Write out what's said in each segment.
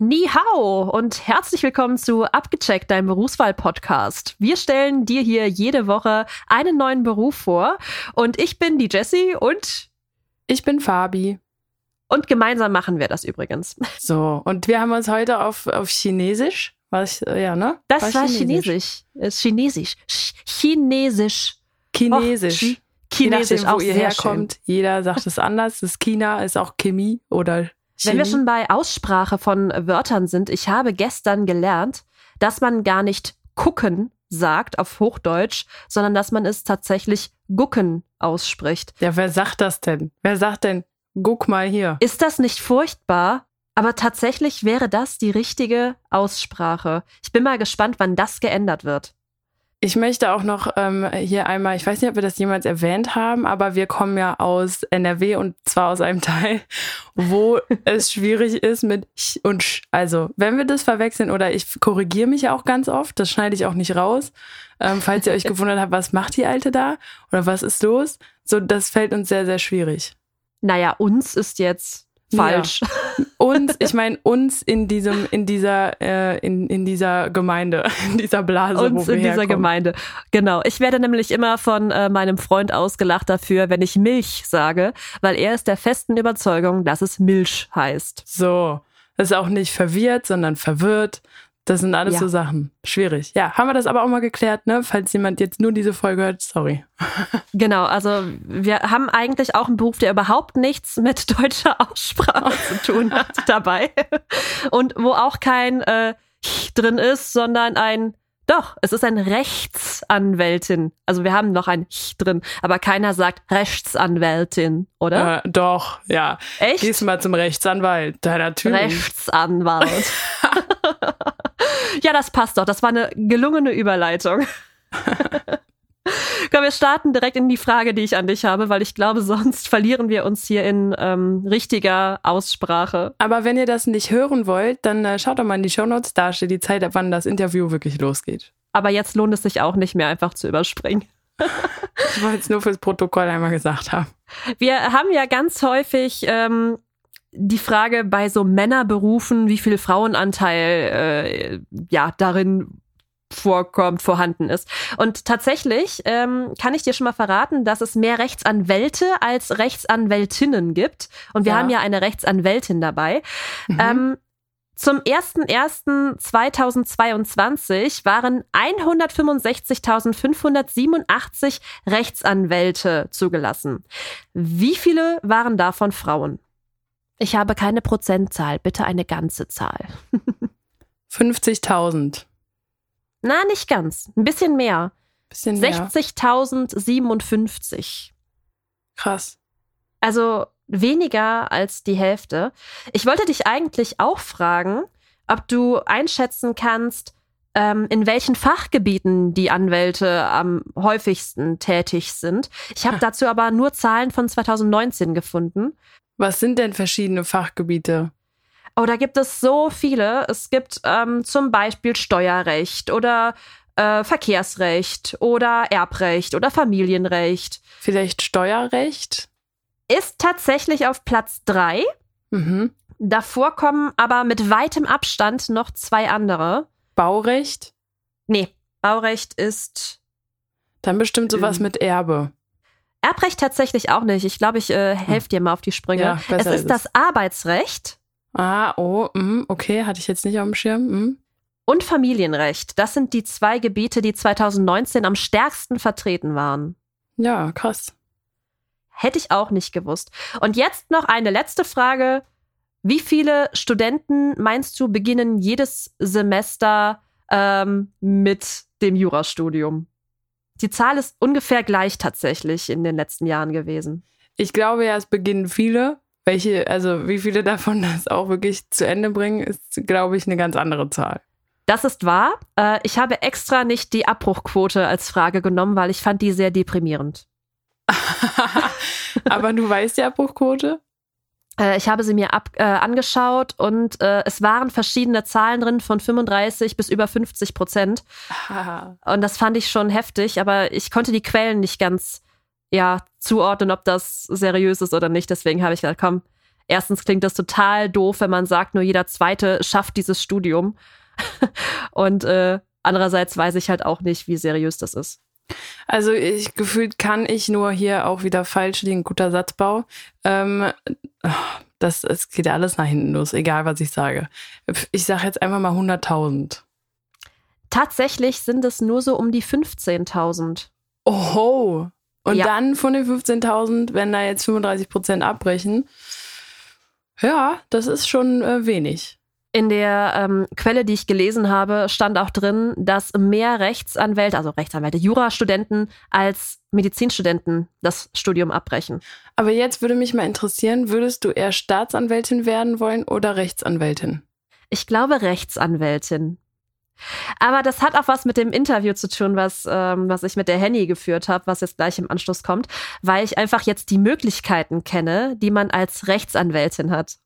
Ni hao und herzlich willkommen zu Abgecheckt, deinem Berufswahl-Podcast. Wir stellen dir hier jede Woche einen neuen Beruf vor und ich bin die Jessie und ich bin Fabi. Und gemeinsam machen wir das übrigens. So, und wir haben uns heute auf, auf Chinesisch, was, ja, ne? Das war, war Chinesisch. Chinesisch. Chinesisch. Chinesisch. Och, Chinesisch, nachdem, auch wo ihr sehr herkommt. schön. Jeder sagt es anders. Das China ist auch Chemie oder Wenn wir schon bei Aussprache von Wörtern sind, ich habe gestern gelernt, dass man gar nicht gucken sagt auf Hochdeutsch, sondern dass man es tatsächlich gucken ausspricht. Ja, wer sagt das denn? Wer sagt denn, guck mal hier? Ist das nicht furchtbar? Aber tatsächlich wäre das die richtige Aussprache. Ich bin mal gespannt, wann das geändert wird. Ich möchte auch noch ähm, hier einmal, ich weiß nicht, ob wir das jemals erwähnt haben, aber wir kommen ja aus NRW und zwar aus einem Teil, wo es schwierig ist mit ch und sch. Also, wenn wir das verwechseln oder ich korrigiere mich ja auch ganz oft, das schneide ich auch nicht raus. Ähm, falls ihr euch gewundert habt, was macht die Alte da oder was ist los? So, das fällt uns sehr, sehr schwierig. Naja, uns ist jetzt falsch. Ja. Uns, ich meine uns in diesem, in dieser, äh, in, in dieser Gemeinde, in dieser Blase, uns wo wir in dieser herkommen. Gemeinde. Genau. Ich werde nämlich immer von äh, meinem Freund ausgelacht dafür, wenn ich Milch sage, weil er ist der festen Überzeugung, dass es Milch heißt. So. Das ist auch nicht verwirrt, sondern verwirrt. Das sind alles Ja. so Sachen. Schwierig. Ja, haben wir das aber auch mal geklärt, ne? Falls jemand jetzt nur diese Folge hört, sorry. Genau, also wir haben eigentlich auch einen Beruf, der überhaupt nichts mit deutscher Aussprache zu tun hat dabei. Und wo auch kein äh, drin ist, sondern ein doch, es ist ein Rechtsanwältin. Also wir haben noch ein drin, aber keiner sagt Rechtsanwältin, oder? Äh, doch, ja. Echt? Gehst mal zum Rechtsanwalt. Da natürlich. Rechtsanwalt. ja, das passt doch. Das war eine gelungene Überleitung. Komm, wir starten direkt in die Frage, die ich an dich habe, weil ich glaube, sonst verlieren wir uns hier in ähm, richtiger Aussprache. Aber wenn ihr das nicht hören wollt, dann äh, schaut doch mal in die Shownotes. Da steht die Zeit, ab wann das Interview wirklich losgeht. Aber jetzt lohnt es sich auch nicht mehr, einfach zu überspringen. Ich wollte es nur fürs Protokoll einmal gesagt haben. Wir haben ja ganz häufig ähm, die Frage bei so Männerberufen, wie viel Frauenanteil äh, ja darin vorkommt, vorhanden ist. Und tatsächlich ähm, kann ich dir schon mal verraten, dass es mehr Rechtsanwälte als Rechtsanwältinnen gibt. Und wir Ja. haben ja eine Rechtsanwältin dabei. Mhm. Ähm, zum 01.01.2022 waren 165.587 Rechtsanwälte zugelassen. Wie viele waren davon Frauen? Ich habe keine Prozentzahl, bitte eine ganze Zahl. 50.000. Na, nicht ganz. Ein bisschen mehr. Bisschen mehr. 60.057. Krass. Also weniger als die Hälfte. Ich wollte dich eigentlich auch fragen, ob du einschätzen kannst, ähm, in welchen Fachgebieten die Anwälte am häufigsten tätig sind. Ich habe dazu aber nur Zahlen von 2019 gefunden. Was sind denn verschiedene Fachgebiete? Oh, da gibt es so viele. Es gibt ähm, zum Beispiel Steuerrecht oder äh, Verkehrsrecht oder Erbrecht oder Familienrecht. Vielleicht Steuerrecht? Ist tatsächlich auf Platz drei. Mhm. Davor kommen aber mit weitem Abstand noch zwei andere. Baurecht? Nee, Baurecht ist Dann bestimmt sowas Ähm. mit Erbe. Erbrecht tatsächlich auch nicht. Ich glaube, ich äh, helfe dir mal auf die Sprünge. Ja, es ist ist das Arbeitsrecht Ah, oh, mm, okay, hatte ich jetzt nicht auf dem Schirm. Mm. und Familienrecht. Das sind die zwei Gebiete, die 2019 am stärksten vertreten waren. Ja, krass. Hätte ich auch nicht gewusst. Und jetzt noch eine letzte Frage. Wie viele Studenten meinst du beginnen jedes Semester ähm, mit dem Jurastudium? Die Zahl ist ungefähr gleich tatsächlich in den letzten Jahren gewesen. Ich glaube ja, es beginnen viele. Welche, also wie viele davon das auch wirklich zu Ende bringen, ist, glaube ich, eine ganz andere Zahl. Das ist wahr. Äh, ich habe extra nicht die Abbruchquote als Frage genommen, weil ich fand die sehr deprimierend. Aber du weißt die Abbruchquote? Äh, ich habe sie mir ab, äh, angeschaut und äh, es waren verschiedene Zahlen drin von 35 bis über 50 Prozent. Und das fand ich schon heftig, aber ich konnte die Quellen nicht ganz ja, zuordnen, ob das seriös ist oder nicht. Deswegen habe ich gedacht, komm, erstens klingt das total doof, wenn man sagt, nur jeder Zweite schafft dieses Studium. Und äh, andererseits weiß ich halt auch nicht, wie seriös das ist. Also ich gefühlt kann ich nur hier auch wieder falsch liegen, guter Satzbau. Ähm, das, es geht ja alles nach hinten los, egal was ich sage. Ich sage jetzt einfach mal 100.000. Tatsächlich sind es nur so um die 15.000. Oho. Und ja. dann von den 15.000, wenn da jetzt 35 Prozent abbrechen, ja, das ist schon äh, wenig. In der ähm, Quelle, die ich gelesen habe, stand auch drin, dass mehr Rechtsanwälte, also Rechtsanwälte, Jurastudenten als Medizinstudenten das Studium abbrechen. Aber jetzt würde mich mal interessieren, würdest du eher Staatsanwältin werden wollen oder Rechtsanwältin? Ich glaube Rechtsanwältin. Aber das hat auch was mit dem Interview zu tun, was, ähm, was ich mit der Henny geführt habe, was jetzt gleich im Anschluss kommt, weil ich einfach jetzt die Möglichkeiten kenne, die man als Rechtsanwältin hat.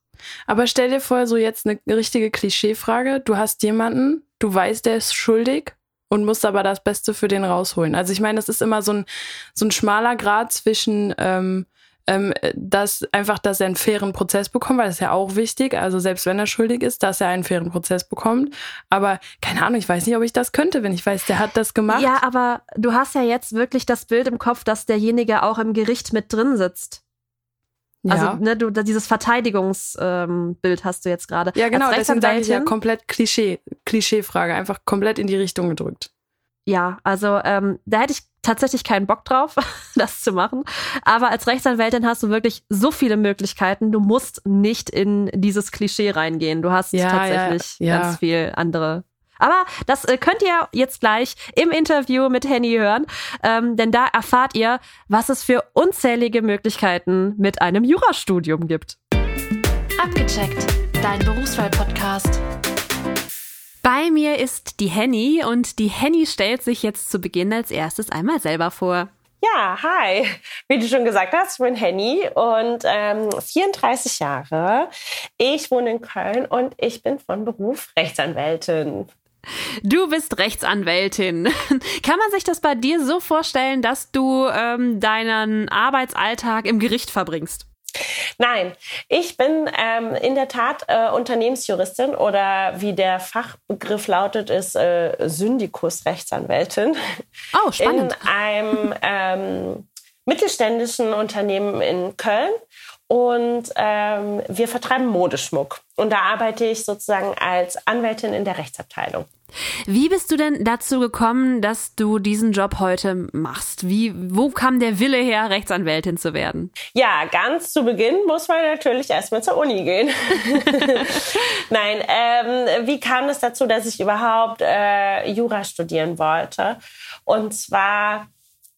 Aber stell dir vor, so jetzt eine richtige Klischeefrage. Du hast jemanden, du weißt, der ist schuldig und musst aber das Beste für den rausholen. Also ich meine, das ist immer so ein, so ein schmaler Grad zwischen ähm, ähm, dass einfach, dass er einen fairen Prozess bekommt, weil das ist ja auch wichtig. Also selbst wenn er schuldig ist, dass er einen fairen Prozess bekommt. Aber keine Ahnung, ich weiß nicht, ob ich das könnte, wenn ich weiß, der hat das gemacht. Ja, aber du hast ja jetzt wirklich das Bild im Kopf, dass derjenige auch im Gericht mit drin sitzt. Also, ja. ne, du, dieses Verteidigungsbild ähm, hast du jetzt gerade. Ja, genau, deswegen sage ich ja komplett Klischee, Klischeefrage, einfach komplett in die Richtung gedrückt. Ja, also ähm, da hätte ich tatsächlich keinen Bock drauf, das zu machen. Aber als Rechtsanwältin hast du wirklich so viele Möglichkeiten. Du musst nicht in dieses Klischee reingehen. Du hast ja, tatsächlich ja, ja. ganz viel andere aber das äh, könnt ihr jetzt gleich im Interview mit Henny hören, ähm, denn da erfahrt ihr, was es für unzählige Möglichkeiten mit einem Jurastudium gibt. Abgecheckt, dein Berufswahl-Podcast. Bei mir ist die Henny und die Henny stellt sich jetzt zu Beginn als erstes einmal selber vor. Ja, hi. Wie du schon gesagt hast, ich bin Henny und ähm, 34 Jahre. Ich wohne in Köln und ich bin von Beruf Rechtsanwältin. Du bist Rechtsanwältin. Kann man sich das bei dir so vorstellen, dass du ähm, deinen Arbeitsalltag im Gericht verbringst? Nein, ich bin ähm, in der Tat äh, Unternehmensjuristin oder wie der Fachbegriff lautet, ist äh, Syndikus-Rechtsanwältin. Oh, spannend. In einem ähm, mittelständischen Unternehmen in Köln und ähm, wir vertreiben Modeschmuck. Und da arbeite ich sozusagen als Anwältin in der Rechtsabteilung. Wie bist du denn dazu gekommen, dass du diesen Job heute machst? Wie, wo kam der Wille her, Rechtsanwältin zu werden? Ja, ganz zu Beginn muss man natürlich erstmal zur Uni gehen. Nein, ähm, wie kam es dazu, dass ich überhaupt äh, Jura studieren wollte? Und zwar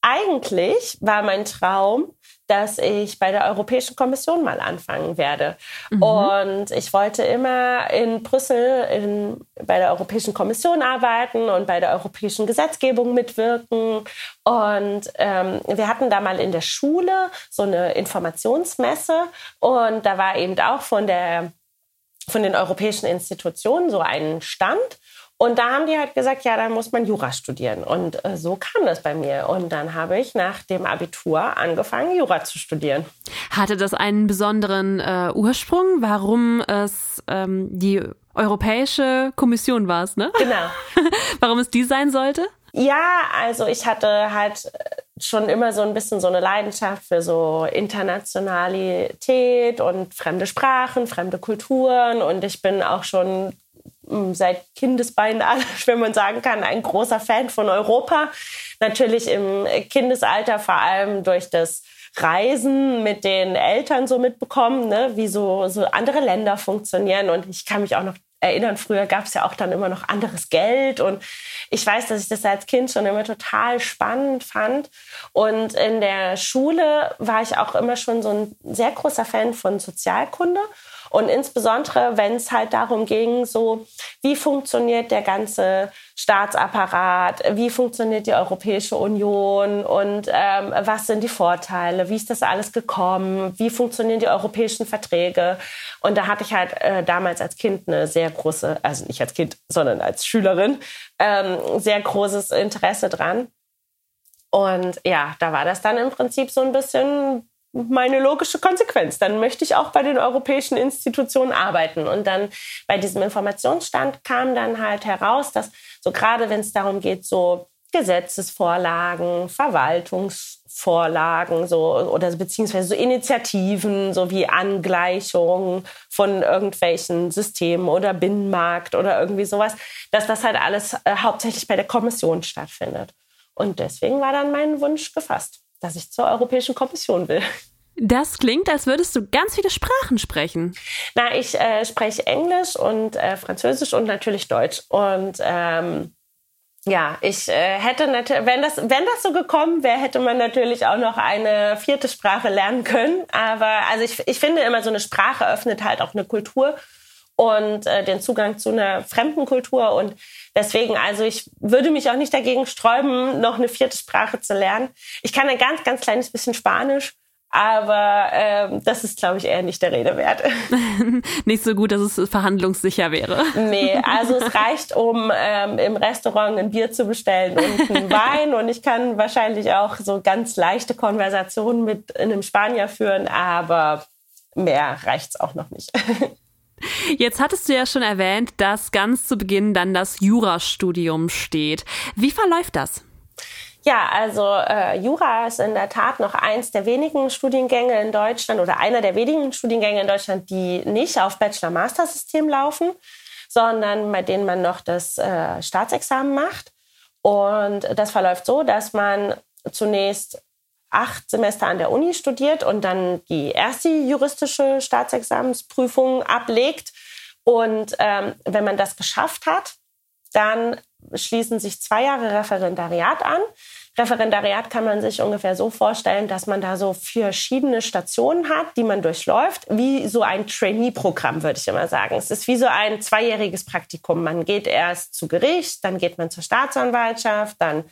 eigentlich war mein Traum, dass ich bei der Europäischen Kommission mal anfangen werde. Mhm. Und ich wollte immer in Brüssel in, bei der Europäischen Kommission arbeiten und bei der europäischen Gesetzgebung mitwirken. Und ähm, wir hatten da mal in der Schule so eine Informationsmesse und da war eben auch von der von den europäischen Institutionen so ein Stand. Und da haben die halt gesagt, ja, dann muss man Jura studieren. Und äh, so kam das bei mir. Und dann habe ich nach dem Abitur angefangen, Jura zu studieren. Hatte das einen besonderen äh, Ursprung, warum es ähm, die Europäische Kommission war, ne? Genau. warum es die sein sollte? Ja, also ich hatte halt schon immer so ein bisschen so eine Leidenschaft für so Internationalität und fremde Sprachen, fremde Kulturen. Und ich bin auch schon seit Kindesbeinen an, wenn man sagen kann, ein großer Fan von Europa. Natürlich im Kindesalter vor allem durch das Reisen mit den Eltern so mitbekommen, ne, wie so, so andere Länder funktionieren. Und ich kann mich auch noch erinnern, früher gab es ja auch dann immer noch anderes Geld. Und ich weiß, dass ich das als Kind schon immer total spannend fand. Und in der Schule war ich auch immer schon so ein sehr großer Fan von Sozialkunde. Und insbesondere, wenn es halt darum ging, so, wie funktioniert der ganze Staatsapparat, wie funktioniert die Europäische Union und ähm, was sind die Vorteile, wie ist das alles gekommen, wie funktionieren die europäischen Verträge. Und da hatte ich halt äh, damals als Kind eine sehr große, also nicht als Kind, sondern als Schülerin, ähm, sehr großes Interesse dran. Und ja, da war das dann im Prinzip so ein bisschen meine logische Konsequenz. Dann möchte ich auch bei den europäischen Institutionen arbeiten. Und dann bei diesem Informationsstand kam dann halt heraus, dass so gerade wenn es darum geht, so Gesetzesvorlagen, Verwaltungsvorlagen, so oder beziehungsweise so Initiativen, so wie Angleichung von irgendwelchen Systemen oder Binnenmarkt oder irgendwie sowas, dass das halt alles äh, hauptsächlich bei der Kommission stattfindet. Und deswegen war dann mein Wunsch gefasst, dass ich zur Europäischen Kommission will. Das klingt, als würdest du ganz viele Sprachen sprechen. Na, ich äh, spreche Englisch und äh, Französisch und natürlich Deutsch. Und ähm, ja, ich äh, hätte natürlich, wenn das, wenn das so gekommen wäre, hätte man natürlich auch noch eine vierte Sprache lernen können. Aber also ich, ich finde immer, so eine Sprache öffnet halt auch eine Kultur und äh, den Zugang zu einer fremden Kultur. Und deswegen, also ich würde mich auch nicht dagegen sträuben, noch eine vierte Sprache zu lernen. Ich kann ein ganz, ganz kleines bisschen Spanisch. Aber ähm, das ist, glaube ich, eher nicht der Rede wert. nicht so gut, dass es verhandlungssicher wäre. nee, also es reicht, um ähm, im Restaurant ein Bier zu bestellen und einen Wein. Und ich kann wahrscheinlich auch so ganz leichte Konversationen mit einem Spanier führen, aber mehr reicht's auch noch nicht. Jetzt hattest du ja schon erwähnt, dass ganz zu Beginn dann das Jurastudium steht. Wie verläuft das? Ja, also äh, Jura ist in der Tat noch eins der wenigen Studiengänge in Deutschland oder einer der wenigen Studiengänge in Deutschland, die nicht auf Bachelor-Master-System laufen, sondern bei denen man noch das äh, Staatsexamen macht. Und das verläuft so, dass man zunächst acht Semester an der Uni studiert und dann die erste juristische Staatsexamensprüfung ablegt. Und ähm, wenn man das geschafft hat, dann schließen sich zwei Jahre Referendariat an. Referendariat kann man sich ungefähr so vorstellen, dass man da so verschiedene Stationen hat, die man durchläuft, wie so ein Trainee-Programm, würde ich immer sagen. Es ist wie so ein zweijähriges Praktikum. Man geht erst zu Gericht, dann geht man zur Staatsanwaltschaft, dann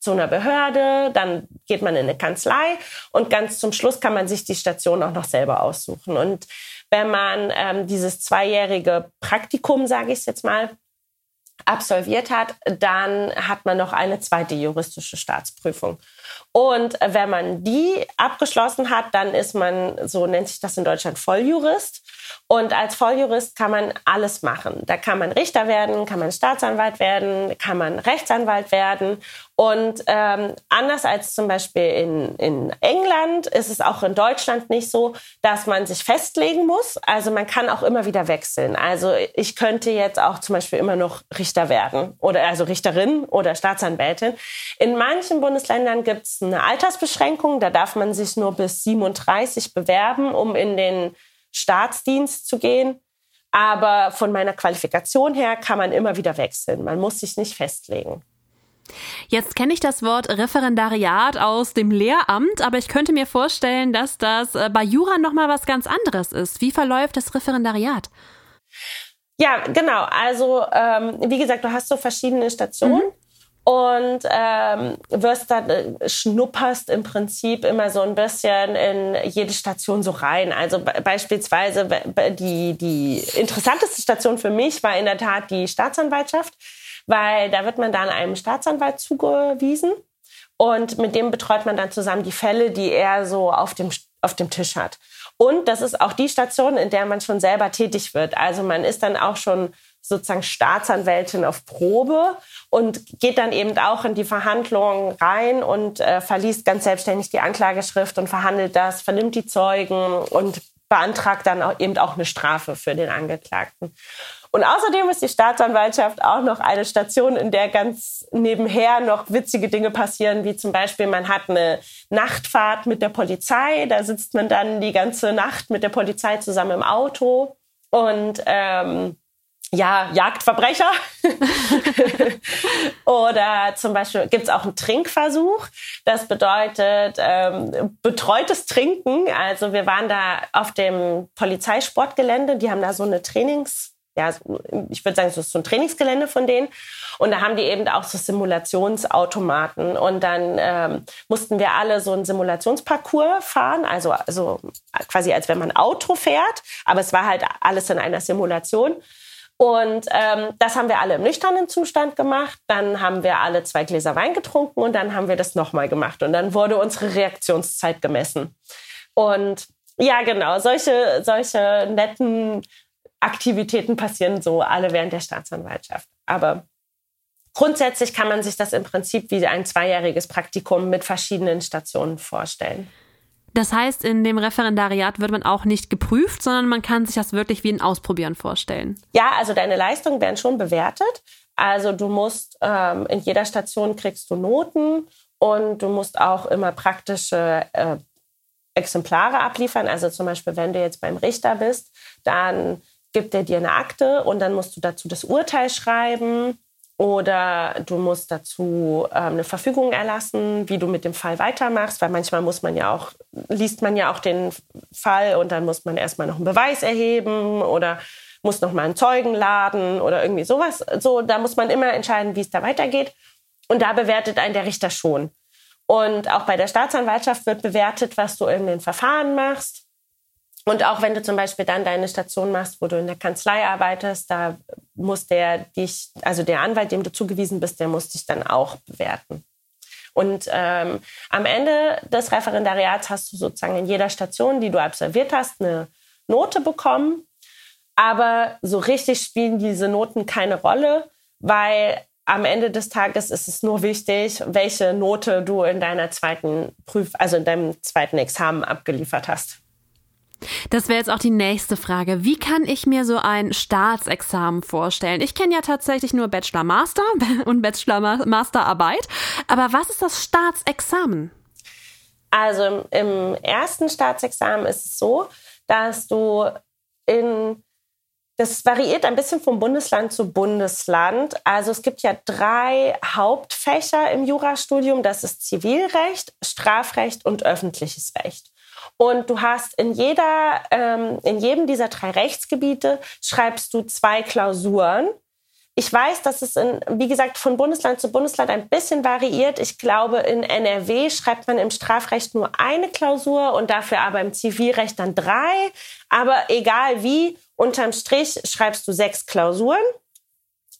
zu einer Behörde, dann geht man in eine Kanzlei und ganz zum Schluss kann man sich die Station auch noch selber aussuchen. Und wenn man ähm, dieses zweijährige Praktikum, sage ich es jetzt mal, absolviert hat, dann hat man noch eine zweite juristische Staatsprüfung. Und wenn man die abgeschlossen hat, dann ist man, so nennt sich das in Deutschland, Volljurist. Und als Volljurist kann man alles machen. Da kann man Richter werden, kann man Staatsanwalt werden, kann man Rechtsanwalt werden. Und ähm, anders als zum Beispiel in, in England ist es auch in Deutschland nicht so, dass man sich festlegen muss. Also man kann auch immer wieder wechseln. Also ich könnte jetzt auch zum Beispiel immer noch Richter werden oder also Richterin oder Staatsanwältin. In manchen Bundesländern gibt es eine Altersbeschränkung. Da darf man sich nur bis 37 bewerben, um in den Staatsdienst zu gehen. Aber von meiner Qualifikation her kann man immer wieder wechseln. Man muss sich nicht festlegen. Jetzt kenne ich das Wort Referendariat aus dem Lehramt, aber ich könnte mir vorstellen, dass das äh, bei Jura noch mal was ganz anderes ist. Wie verläuft das Referendariat? Ja, genau. Also ähm, wie gesagt, du hast so verschiedene Stationen. Mhm und ähm, wirst dann äh, schnupperst im Prinzip immer so ein bisschen in jede Station so rein. Also be beispielsweise die die interessanteste Station für mich war in der Tat die Staatsanwaltschaft, weil da wird man dann einem Staatsanwalt zugewiesen und mit dem betreut man dann zusammen die Fälle, die er so auf dem auf dem Tisch hat. Und das ist auch die Station, in der man schon selber tätig wird. Also man ist dann auch schon sozusagen Staatsanwältin auf Probe und geht dann eben auch in die Verhandlungen rein und äh, verliest ganz selbstständig die Anklageschrift und verhandelt das, vernimmt die Zeugen und beantragt dann auch eben auch eine Strafe für den Angeklagten. Und außerdem ist die Staatsanwaltschaft auch noch eine Station, in der ganz nebenher noch witzige Dinge passieren, wie zum Beispiel man hat eine Nachtfahrt mit der Polizei, da sitzt man dann die ganze Nacht mit der Polizei zusammen im Auto und ähm, ja, Jagdverbrecher. Oder zum Beispiel gibt es auch einen Trinkversuch. Das bedeutet ähm, betreutes Trinken. Also wir waren da auf dem Polizeisportgelände. Die haben da so eine Trainings, ja, ich würde sagen, so ist so ein Trainingsgelände von denen. Und da haben die eben auch so Simulationsautomaten. Und dann ähm, mussten wir alle so einen Simulationsparcours fahren, also, also quasi als wenn man Auto fährt. Aber es war halt alles in einer Simulation. Und ähm, das haben wir alle im nüchternen Zustand gemacht. Dann haben wir alle zwei Gläser Wein getrunken und dann haben wir das nochmal gemacht. Und dann wurde unsere Reaktionszeit gemessen. Und ja, genau, solche, solche netten Aktivitäten passieren so alle während der Staatsanwaltschaft. Aber grundsätzlich kann man sich das im Prinzip wie ein zweijähriges Praktikum mit verschiedenen Stationen vorstellen. Das heißt, in dem Referendariat wird man auch nicht geprüft, sondern man kann sich das wirklich wie ein Ausprobieren vorstellen. Ja, also deine Leistungen werden schon bewertet. Also du musst ähm, in jeder Station kriegst du Noten und du musst auch immer praktische äh, Exemplare abliefern. Also zum Beispiel, wenn du jetzt beim Richter bist, dann gibt er dir eine Akte und dann musst du dazu das Urteil schreiben oder du musst dazu ähm, eine Verfügung erlassen, wie du mit dem Fall weitermachst, weil manchmal muss man ja auch, liest man ja auch den Fall und dann muss man erstmal noch einen Beweis erheben oder muss noch mal einen Zeugen laden oder irgendwie sowas. So, da muss man immer entscheiden, wie es da weitergeht. Und da bewertet einen der Richter schon. Und auch bei der Staatsanwaltschaft wird bewertet, was du in den Verfahren machst. Und auch wenn du zum Beispiel dann deine Station machst, wo du in der Kanzlei arbeitest, da muss der dich, also der Anwalt, dem du zugewiesen bist, der muss dich dann auch bewerten. Und ähm, am Ende des Referendariats hast du sozusagen in jeder Station, die du absolviert hast, eine Note bekommen. Aber so richtig spielen diese Noten keine Rolle, weil am Ende des Tages ist es nur wichtig, welche Note du in deiner zweiten Prüf, also in deinem zweiten Examen abgeliefert hast. Das wäre jetzt auch die nächste Frage. Wie kann ich mir so ein Staatsexamen vorstellen? Ich kenne ja tatsächlich nur Bachelor Master und Bachelor Masterarbeit. Aber was ist das Staatsexamen? Also im, im ersten Staatsexamen ist es so, dass du in das variiert ein bisschen vom Bundesland zu Bundesland. Also es gibt ja drei Hauptfächer im Jurastudium. Das ist Zivilrecht, Strafrecht und öffentliches Recht. Und du hast in jeder, ähm, in jedem dieser drei Rechtsgebiete schreibst du zwei Klausuren. Ich weiß, dass es in, wie gesagt, von Bundesland zu Bundesland ein bisschen variiert. Ich glaube, in NRW schreibt man im Strafrecht nur eine Klausur und dafür aber im Zivilrecht dann drei. Aber egal wie, unterm Strich schreibst du sechs Klausuren.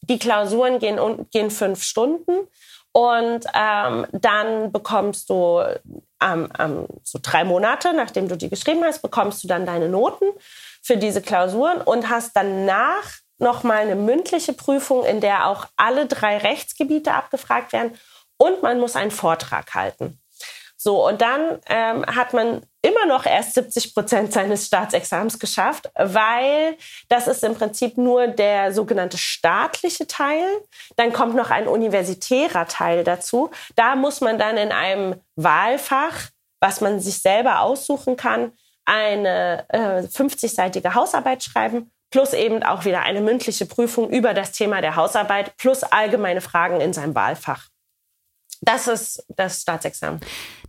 Die Klausuren gehen, gehen fünf Stunden. Und ähm, dann bekommst du ähm, ähm, so drei Monate, nachdem du die geschrieben hast, bekommst du dann deine Noten für diese Klausuren und hast danach nochmal eine mündliche Prüfung, in der auch alle drei Rechtsgebiete abgefragt werden und man muss einen Vortrag halten. So, und dann ähm, hat man immer noch erst 70 Prozent seines Staatsexamens geschafft, weil das ist im Prinzip nur der sogenannte staatliche Teil. Dann kommt noch ein universitärer Teil dazu. Da muss man dann in einem Wahlfach, was man sich selber aussuchen kann, eine äh, 50-seitige Hausarbeit schreiben plus eben auch wieder eine mündliche Prüfung über das Thema der Hausarbeit plus allgemeine Fragen in seinem Wahlfach. Das ist das Staatsexamen.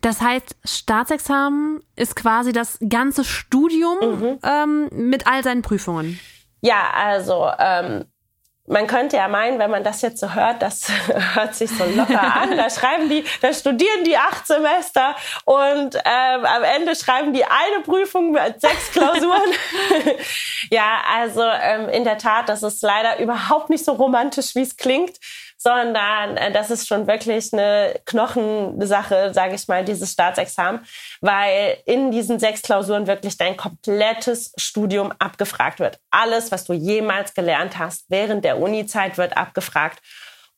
Das heißt, Staatsexamen ist quasi das ganze Studium mhm. ähm, mit all seinen Prüfungen. Ja, also ähm, man könnte ja meinen, wenn man das jetzt so hört, das hört sich so locker an. Da schreiben die, da studieren die acht Semester und ähm, am Ende schreiben die eine Prüfung mit sechs Klausuren. ja, also ähm, in der Tat, das ist leider überhaupt nicht so romantisch, wie es klingt sondern äh, das ist schon wirklich eine Knochensache, sage ich mal, dieses Staatsexamen, weil in diesen sechs Klausuren wirklich dein komplettes Studium abgefragt wird. Alles, was du jemals gelernt hast während der Uni-Zeit, wird abgefragt.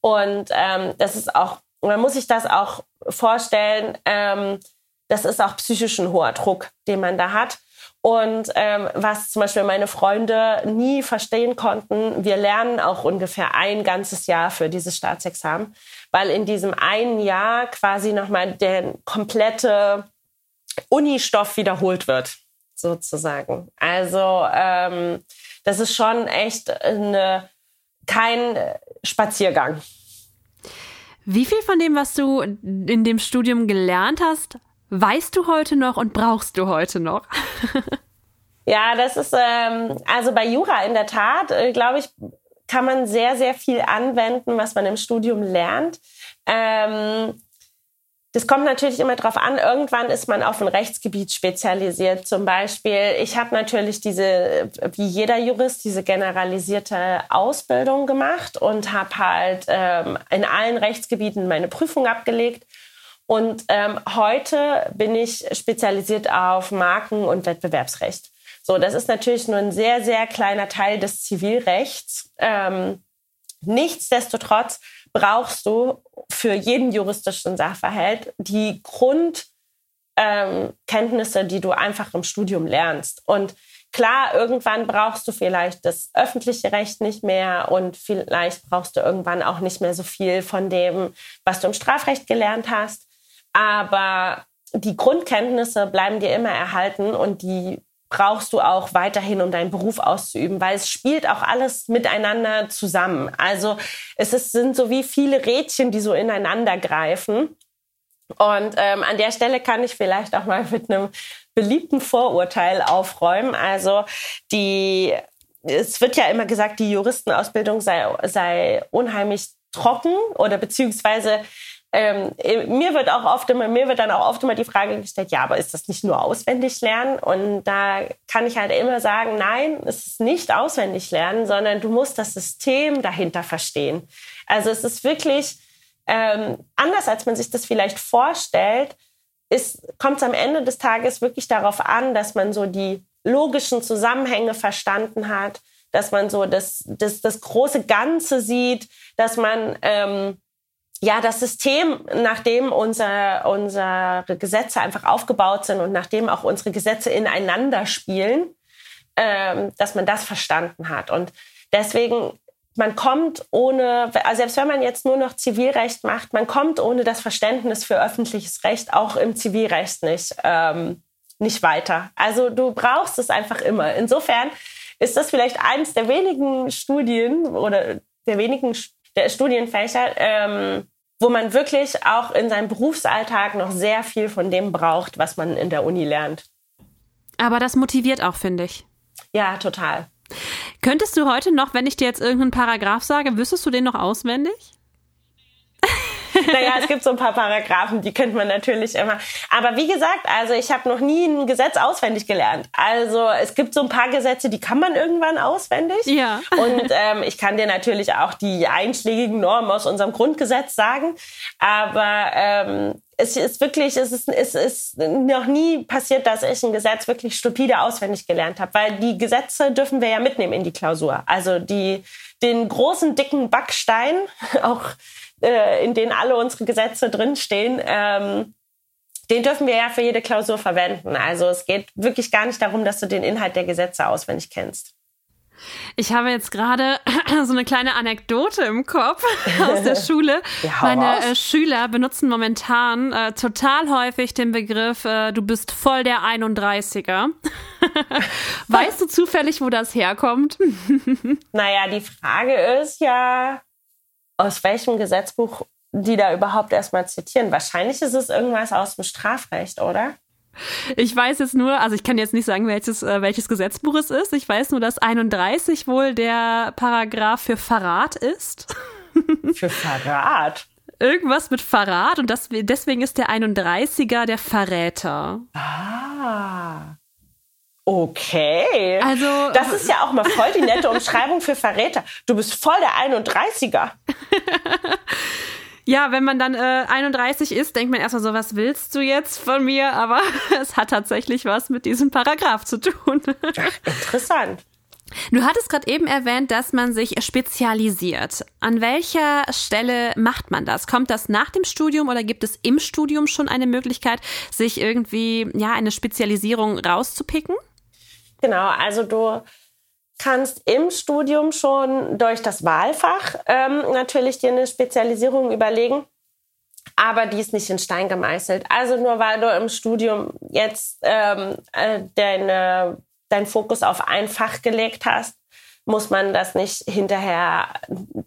Und ähm, das ist auch, man muss sich das auch vorstellen, ähm, das ist auch psychisch ein hoher Druck, den man da hat. Und ähm, was zum Beispiel meine Freunde nie verstehen konnten, wir lernen auch ungefähr ein ganzes Jahr für dieses Staatsexamen, weil in diesem einen Jahr quasi nochmal der komplette Unistoff wiederholt wird, sozusagen. Also ähm, das ist schon echt eine, kein Spaziergang. Wie viel von dem, was du in dem Studium gelernt hast, weißt du heute noch und brauchst du heute noch? ja, das ist ähm, also bei Jura in der Tat, äh, glaube ich, kann man sehr, sehr viel anwenden, was man im Studium lernt. Ähm, das kommt natürlich immer darauf an. Irgendwann ist man auf ein Rechtsgebiet spezialisiert. Zum Beispiel, ich habe natürlich diese, wie jeder Jurist, diese generalisierte Ausbildung gemacht und habe halt ähm, in allen Rechtsgebieten meine Prüfung abgelegt Und ähm, heute bin ich spezialisiert auf Marken- und Wettbewerbsrecht. So, das ist natürlich nur ein sehr, sehr kleiner Teil des Zivilrechts. Ähm, nichtsdestotrotz brauchst du für jeden juristischen Sachverhalt die Grundkenntnisse, ähm, die du einfach im Studium lernst. Und klar, irgendwann brauchst du vielleicht das öffentliche Recht nicht mehr und vielleicht brauchst du irgendwann auch nicht mehr so viel von dem, was du im Strafrecht gelernt hast. Aber die Grundkenntnisse bleiben dir immer erhalten und die brauchst du auch weiterhin, um deinen Beruf auszuüben, weil es spielt auch alles miteinander zusammen. Also es ist, sind so wie viele Rädchen, die so ineinander greifen. Und ähm, an der Stelle kann ich vielleicht auch mal mit einem beliebten Vorurteil aufräumen. Also die, es wird ja immer gesagt, die Juristenausbildung sei, sei unheimlich trocken oder beziehungsweise ähm, mir wird auch oft immer, mir wird dann auch oft immer die Frage gestellt, ja, aber ist das nicht nur auswendig lernen? Und da kann ich halt immer sagen, nein, es ist nicht auswendig lernen, sondern du musst das System dahinter verstehen. Also es ist wirklich ähm, anders, als man sich das vielleicht vorstellt, kommt es am Ende des Tages wirklich darauf an, dass man so die logischen Zusammenhänge verstanden hat, dass man so das, das, das große Ganze sieht, dass man ähm, ja, das System, nachdem unser, unsere Gesetze einfach aufgebaut sind und nachdem auch unsere Gesetze ineinander spielen, ähm, dass man das verstanden hat. Und deswegen, man kommt ohne, also selbst wenn man jetzt nur noch Zivilrecht macht, man kommt ohne das Verständnis für öffentliches Recht auch im Zivilrecht nicht, ähm, nicht weiter. Also du brauchst es einfach immer. Insofern ist das vielleicht eines der wenigen Studien oder der wenigen der Studienfächer, ähm, wo man wirklich auch in seinem Berufsalltag noch sehr viel von dem braucht, was man in der Uni lernt. Aber das motiviert auch, finde ich. Ja, total. Könntest du heute noch, wenn ich dir jetzt irgendeinen Paragraph sage, wüsstest du den noch auswendig? Naja, es gibt so ein paar Paragraphen, die könnte man natürlich immer. Aber wie gesagt, also ich habe noch nie ein Gesetz auswendig gelernt. Also es gibt so ein paar Gesetze, die kann man irgendwann auswendig. Ja. Und ähm, ich kann dir natürlich auch die einschlägigen Normen aus unserem Grundgesetz sagen. Aber ähm, es ist wirklich, es ist, es ist noch nie passiert, dass ich ein Gesetz wirklich stupide auswendig gelernt habe, weil die Gesetze dürfen wir ja mitnehmen in die Klausur. Also die, den großen, dicken Backstein, auch äh, in denen alle unsere Gesetze drinstehen, ähm, den dürfen wir ja für jede Klausur verwenden. Also es geht wirklich gar nicht darum, dass du den Inhalt der Gesetze auswendig kennst. Ich habe jetzt gerade so eine kleine Anekdote im Kopf aus der Schule. Ja, Meine äh, Schüler benutzen momentan äh, total häufig den Begriff, äh, du bist voll der 31er. weißt du zufällig, wo das herkommt? naja, die Frage ist ja, aus welchem Gesetzbuch die da überhaupt erstmal zitieren. Wahrscheinlich ist es irgendwas aus dem Strafrecht, oder? Ich weiß jetzt nur, also ich kann jetzt nicht sagen, welches, äh, welches Gesetzbuch es ist. Ich weiß nur, dass 31 wohl der Paragraph für Verrat ist. Für Verrat? Irgendwas mit Verrat und das, deswegen ist der 31er der Verräter. Ah. Okay. Also, das ist ja auch mal voll die nette Umschreibung für Verräter. Du bist voll der 31er. ja, wenn man dann äh, 31 ist, denkt man erstmal so, was willst du jetzt von mir? Aber es hat tatsächlich was mit diesem Paragraph zu tun. Interessant. Du hattest gerade eben erwähnt, dass man sich spezialisiert. An welcher Stelle macht man das? Kommt das nach dem Studium oder gibt es im Studium schon eine Möglichkeit, sich irgendwie ja eine Spezialisierung rauszupicken? Genau, also du kannst im Studium schon durch das Wahlfach ähm, natürlich dir eine Spezialisierung überlegen, aber die ist nicht in Stein gemeißelt. Also nur weil du im Studium jetzt ähm, äh, deine, deinen Fokus auf ein Fach gelegt hast, muss man das nicht hinterher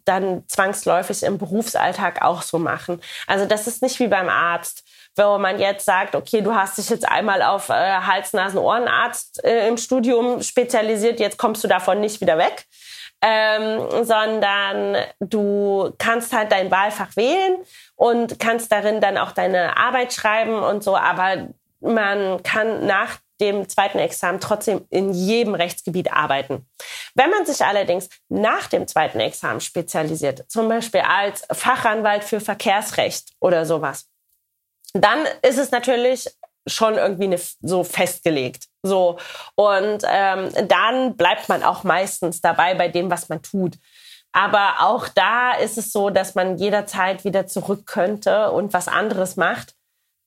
dann zwangsläufig im Berufsalltag auch so machen. Also das ist nicht wie beim Arzt wenn man jetzt sagt, okay, du hast dich jetzt einmal auf äh, Hals-Nasen-Ohrenarzt äh, im Studium spezialisiert, jetzt kommst du davon nicht wieder weg. Ähm, sondern du kannst halt dein Wahlfach wählen und kannst darin dann auch deine Arbeit schreiben und so, aber man kann nach dem zweiten Examen trotzdem in jedem Rechtsgebiet arbeiten. Wenn man sich allerdings nach dem zweiten Examen spezialisiert, zum Beispiel als Fachanwalt für Verkehrsrecht oder sowas, dann ist es natürlich schon irgendwie eine, so festgelegt. So. Und ähm, dann bleibt man auch meistens dabei bei dem, was man tut. Aber auch da ist es so, dass man jederzeit wieder zurück könnte und was anderes macht.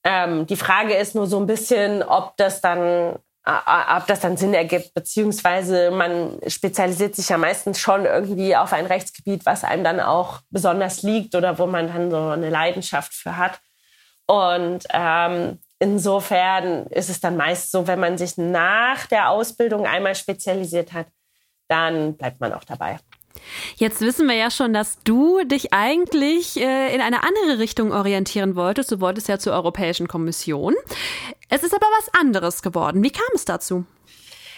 Ähm, die Frage ist nur so ein bisschen, ob das dann ob das dann Sinn ergibt, beziehungsweise man spezialisiert sich ja meistens schon irgendwie auf ein Rechtsgebiet, was einem dann auch besonders liegt oder wo man dann so eine Leidenschaft für hat. Und ähm, insofern ist es dann meist so, wenn man sich nach der Ausbildung einmal spezialisiert hat, dann bleibt man auch dabei. Jetzt wissen wir ja schon, dass du dich eigentlich äh, in eine andere Richtung orientieren wolltest. Du wolltest ja zur Europäischen Kommission. Es ist aber was anderes geworden. Wie kam es dazu?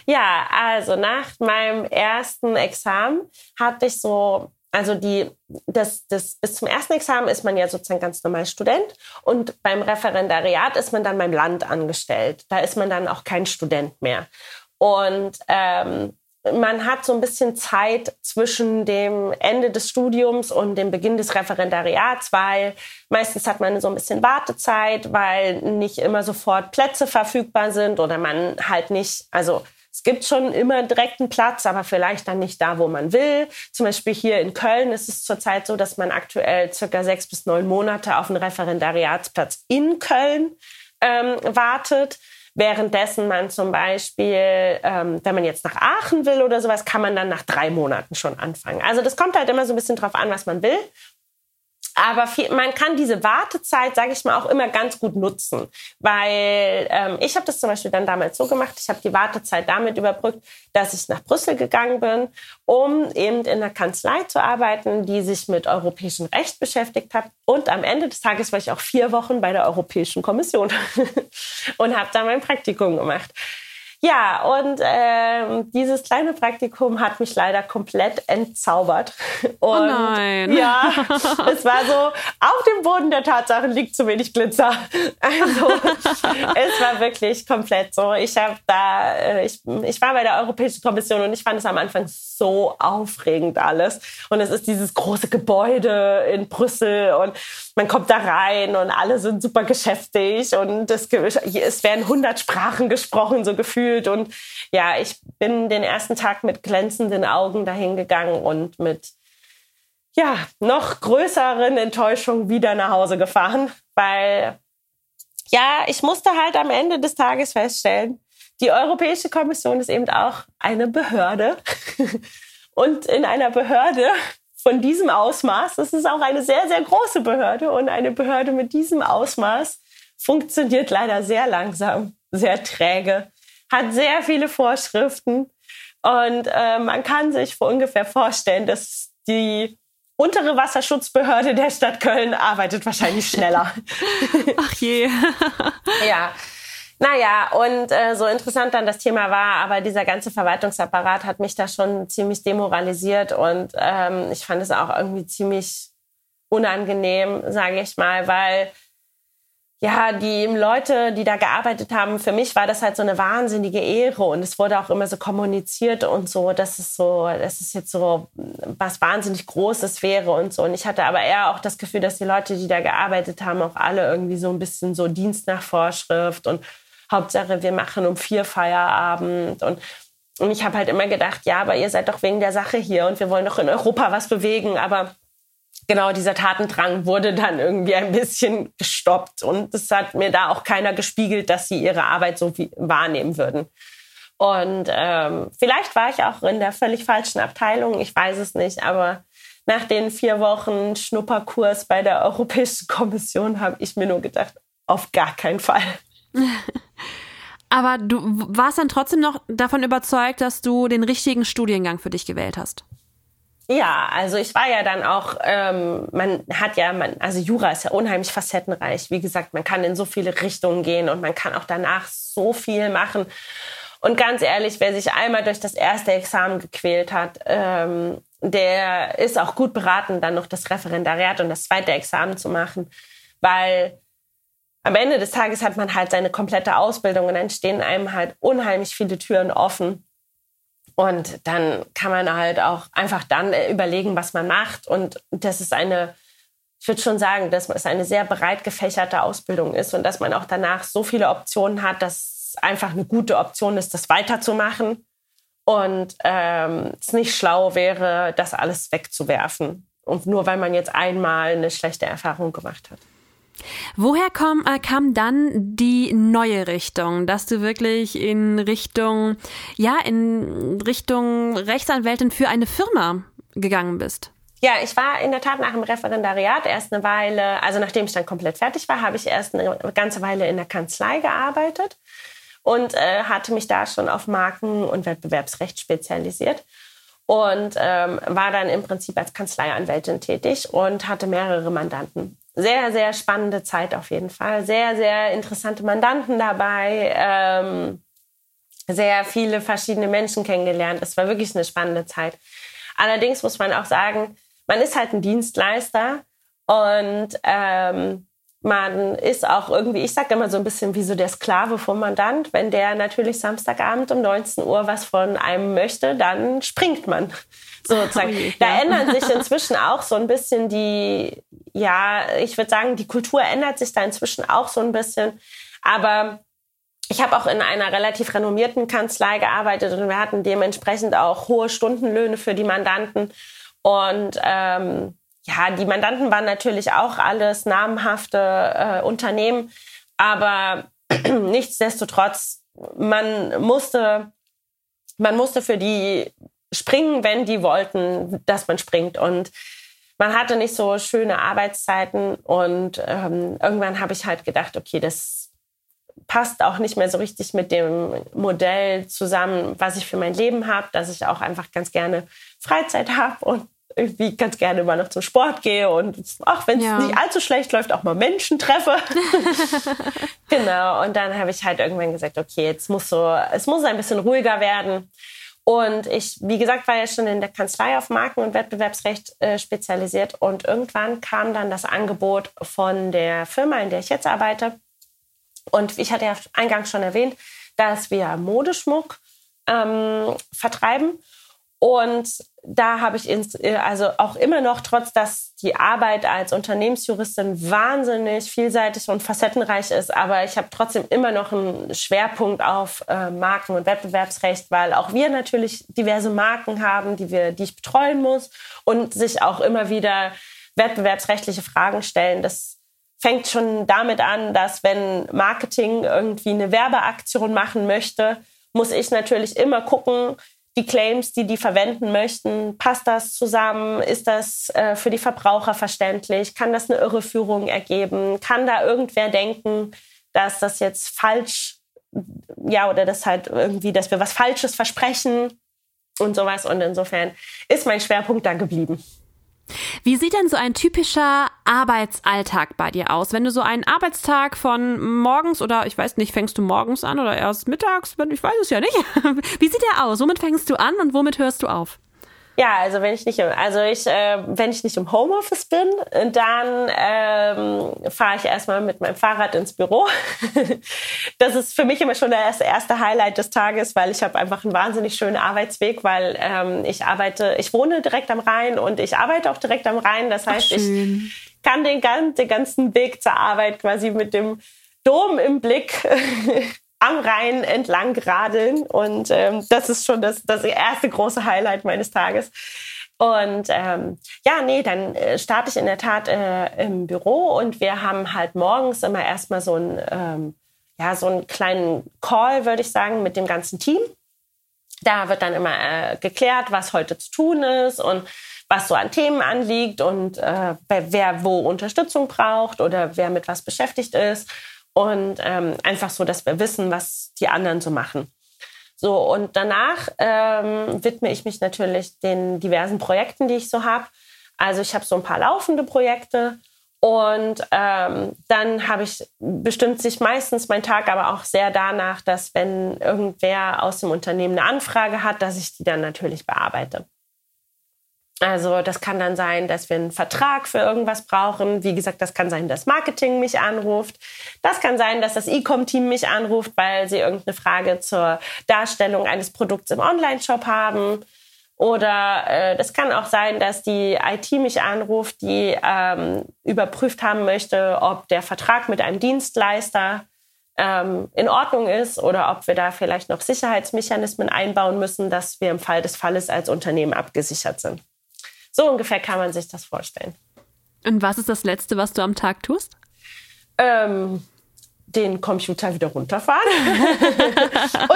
Ja, also nach meinem ersten Examen hatte ich so also die, das, das, bis zum ersten Examen ist man ja sozusagen ganz normal Student und beim Referendariat ist man dann beim Land angestellt. Da ist man dann auch kein Student mehr. Und ähm, man hat so ein bisschen Zeit zwischen dem Ende des Studiums und dem Beginn des Referendariats, weil meistens hat man so ein bisschen Wartezeit, weil nicht immer sofort Plätze verfügbar sind oder man halt nicht, also es gibt schon immer direkten Platz, aber vielleicht dann nicht da, wo man will. Zum Beispiel hier in Köln ist es zurzeit so, dass man aktuell circa sechs bis neun Monate auf einen Referendariatsplatz in Köln ähm, wartet. Währenddessen man zum Beispiel, ähm, wenn man jetzt nach Aachen will oder sowas, kann man dann nach drei Monaten schon anfangen. Also das kommt halt immer so ein bisschen drauf an, was man will. Aber viel, man kann diese Wartezeit, sage ich mal, auch immer ganz gut nutzen. Weil ähm, ich habe das zum Beispiel dann damals so gemacht, ich habe die Wartezeit damit überbrückt, dass ich nach Brüssel gegangen bin, um eben in einer Kanzlei zu arbeiten, die sich mit europäischem Recht beschäftigt hat. Und am Ende des Tages war ich auch vier Wochen bei der Europäischen Kommission und habe da mein Praktikum gemacht. Ja, und ähm, dieses kleine Praktikum hat mich leider komplett entzaubert. Oh und oh nein. ja, es war so, auf dem Boden der Tatsachen liegt zu wenig Glitzer. Also es war wirklich komplett so. Ich habe da, äh, ich, ich war bei der Europäischen Kommission und ich fand es am Anfang so aufregend alles. Und es ist dieses große Gebäude in Brüssel und man kommt da rein und alle sind super geschäftig und es, es werden 100 Sprachen gesprochen, so gefühlt. Und ja, ich bin den ersten Tag mit glänzenden Augen dahin gegangen und mit ja, noch größeren Enttäuschungen wieder nach Hause gefahren, weil ja, ich musste halt am Ende des Tages feststellen, die Europäische Kommission ist eben auch eine Behörde. Und in einer Behörde von diesem Ausmaß, das ist auch eine sehr, sehr große Behörde und eine Behörde mit diesem Ausmaß funktioniert leider sehr langsam, sehr träge, hat sehr viele Vorschriften und äh, man kann sich vor ungefähr vorstellen, dass die untere Wasserschutzbehörde der Stadt Köln arbeitet wahrscheinlich schneller. Ach je. ja, naja, und äh, so interessant dann das Thema war, aber dieser ganze Verwaltungsapparat hat mich da schon ziemlich demoralisiert und ähm, ich fand es auch irgendwie ziemlich unangenehm, sage ich mal, weil ja, die Leute, die da gearbeitet haben, für mich war das halt so eine wahnsinnige Ehre und es wurde auch immer so kommuniziert und so, dass es so, dass es jetzt so was wahnsinnig Großes wäre und so. Und ich hatte aber eher auch das Gefühl, dass die Leute, die da gearbeitet haben, auch alle irgendwie so ein bisschen so Dienst nach Vorschrift und Hauptsache, wir machen um vier Feierabend und und ich habe halt immer gedacht, ja, aber ihr seid doch wegen der Sache hier und wir wollen doch in Europa was bewegen. Aber genau dieser Tatendrang wurde dann irgendwie ein bisschen gestoppt. Und es hat mir da auch keiner gespiegelt, dass sie ihre Arbeit so wahrnehmen würden. Und ähm, vielleicht war ich auch in der völlig falschen Abteilung, ich weiß es nicht. Aber nach den vier Wochen Schnupperkurs bei der Europäischen Kommission habe ich mir nur gedacht, auf gar keinen Fall. Aber du warst dann trotzdem noch davon überzeugt, dass du den richtigen Studiengang für dich gewählt hast. Ja, also ich war ja dann auch, ähm, man hat ja, man, also Jura ist ja unheimlich facettenreich. Wie gesagt, man kann in so viele Richtungen gehen und man kann auch danach so viel machen. Und ganz ehrlich, wer sich einmal durch das erste Examen gequält hat, ähm, der ist auch gut beraten, dann noch das Referendariat und das zweite Examen zu machen, weil am Ende des Tages hat man halt seine komplette Ausbildung und dann stehen einem halt unheimlich viele Türen offen. Und dann kann man halt auch einfach dann äh, überlegen, was man macht. Und das ist eine ich würde schon sagen, dass es eine sehr breit gefächerte Ausbildung ist und dass man auch danach so viele Optionen hat, dass es einfach eine gute Option ist, das weiterzumachen. Und ähm, es nicht schlau wäre, das alles wegzuwerfen. Und nur weil man jetzt einmal eine schlechte Erfahrung gemacht hat. Woher komm, äh, kam dann die neue Richtung, dass du wirklich in Richtung, ja, in Richtung Rechtsanwältin für eine Firma gegangen bist? Ja, ich war in der Tat nach dem Referendariat erst eine Weile, also nachdem ich dann komplett fertig war, habe ich erst eine ganze Weile in der Kanzlei gearbeitet und äh, hatte mich da schon auf Marken- und Wettbewerbsrecht spezialisiert und ähm, war dann im Prinzip als Kanzleianwältin tätig und hatte mehrere Mandanten. Sehr, sehr spannende Zeit auf jeden Fall. Sehr, sehr interessante Mandanten dabei. Ähm, sehr viele verschiedene Menschen kennengelernt. Es war wirklich eine spannende Zeit. Allerdings muss man auch sagen, man ist halt ein Dienstleister und ähm, man ist auch irgendwie, ich sage immer so ein bisschen wie so der Sklave vom Mandant. Wenn der natürlich Samstagabend um 19 Uhr was von einem möchte, dann springt man sozusagen. Oh da ändern sich inzwischen auch so ein bisschen die, ja, ich würde sagen, die Kultur ändert sich da inzwischen auch so ein bisschen. Aber ich habe auch in einer relativ renommierten Kanzlei gearbeitet und wir hatten dementsprechend auch hohe Stundenlöhne für die Mandanten. Und ähm, ja, die Mandanten waren natürlich auch alles namhafte äh, Unternehmen, aber nichtsdestotrotz, man musste, man musste für die springen, wenn die wollten, dass man springt. Und man hatte nicht so schöne Arbeitszeiten. Und ähm, irgendwann habe ich halt gedacht, okay, das passt auch nicht mehr so richtig mit dem Modell zusammen, was ich für mein Leben habe, dass ich auch einfach ganz gerne Freizeit habe und irgendwie ganz gerne mal noch zum Sport gehe und auch wenn es ja. nicht allzu schlecht läuft, auch mal Menschen treffe. genau. Und dann habe ich halt irgendwann gesagt, okay, jetzt muss so, es muss ein bisschen ruhiger werden. Und ich, wie gesagt, war ja schon in der Kanzlei auf Marken- und Wettbewerbsrecht äh, spezialisiert. Und irgendwann kam dann das Angebot von der Firma, in der ich jetzt arbeite. Und ich hatte ja eingangs schon erwähnt, dass wir Modeschmuck ähm, vertreiben. Und da habe ich ins, äh, also auch immer noch, trotz dass die Arbeit als Unternehmensjuristin wahnsinnig vielseitig und facettenreich ist, aber ich habe trotzdem immer noch einen Schwerpunkt auf äh, Marken- und Wettbewerbsrecht, weil auch wir natürlich diverse Marken haben, die, wir, die ich betreuen muss und sich auch immer wieder wettbewerbsrechtliche Fragen stellen. Das fängt schon damit an, dass wenn Marketing irgendwie eine Werbeaktion machen möchte, muss ich natürlich immer gucken, die Claims, die die verwenden möchten, passt das zusammen? Ist das äh, für die Verbraucher verständlich? Kann das eine Irreführung ergeben? Kann da irgendwer denken, dass das jetzt falsch, ja, oder das halt irgendwie, dass wir was Falsches versprechen und sowas? Und insofern ist mein Schwerpunkt da geblieben. Wie sieht denn so ein typischer Arbeitsalltag bei dir aus? Wenn du so einen Arbeitstag von morgens oder ich weiß nicht, fängst du morgens an oder erst mittags? Ich weiß es ja nicht. Wie sieht der aus? Womit fängst du an und womit hörst du auf? Ja, also wenn ich nicht, also ich, äh, wenn ich nicht im Homeoffice bin, dann ähm, fahre ich erstmal mit meinem Fahrrad ins Büro. das ist für mich immer schon das erste Highlight des Tages, weil ich habe einfach einen wahnsinnig schönen Arbeitsweg, weil ähm, ich arbeite, ich wohne direkt am Rhein und ich arbeite auch direkt am Rhein. Das heißt, Ach, ich kann den, den ganzen Weg zur Arbeit quasi mit dem Dom im Blick am Rhein entlang radeln. Und ähm, das ist schon das, das erste große Highlight meines Tages. Und ähm, ja, nee, dann äh, starte ich in der Tat äh, im Büro und wir haben halt morgens immer erstmal so einen, ähm, ja, so einen kleinen Call, würde ich sagen, mit dem ganzen Team. Da wird dann immer äh, geklärt, was heute zu tun ist und was so an Themen anliegt und äh, wer wo Unterstützung braucht oder wer mit was beschäftigt ist und ähm, einfach so, dass wir wissen, was die anderen so machen. So, und danach ähm, widme ich mich natürlich den diversen Projekten, die ich so habe. Also ich habe so ein paar laufende Projekte und ähm, dann habe ich bestimmt sich meistens mein Tag aber auch sehr danach, dass wenn irgendwer aus dem Unternehmen eine Anfrage hat, dass ich die dann natürlich bearbeite. Also das kann dann sein, dass wir einen Vertrag für irgendwas brauchen. Wie gesagt, das kann sein, dass Marketing mich anruft. Das kann sein, dass das E-Com-Team mich anruft, weil sie irgendeine Frage zur Darstellung eines Produkts im Online-Shop haben. Oder äh, das kann auch sein, dass die IT mich anruft, die ähm, überprüft haben möchte, ob der Vertrag mit einem Dienstleister ähm, in Ordnung ist oder ob wir da vielleicht noch Sicherheitsmechanismen einbauen müssen, dass wir im Fall des Falles als Unternehmen abgesichert sind. So ungefähr kann man sich das vorstellen. Und was ist das Letzte, was du am Tag tust? Ähm, den Computer wieder runterfahren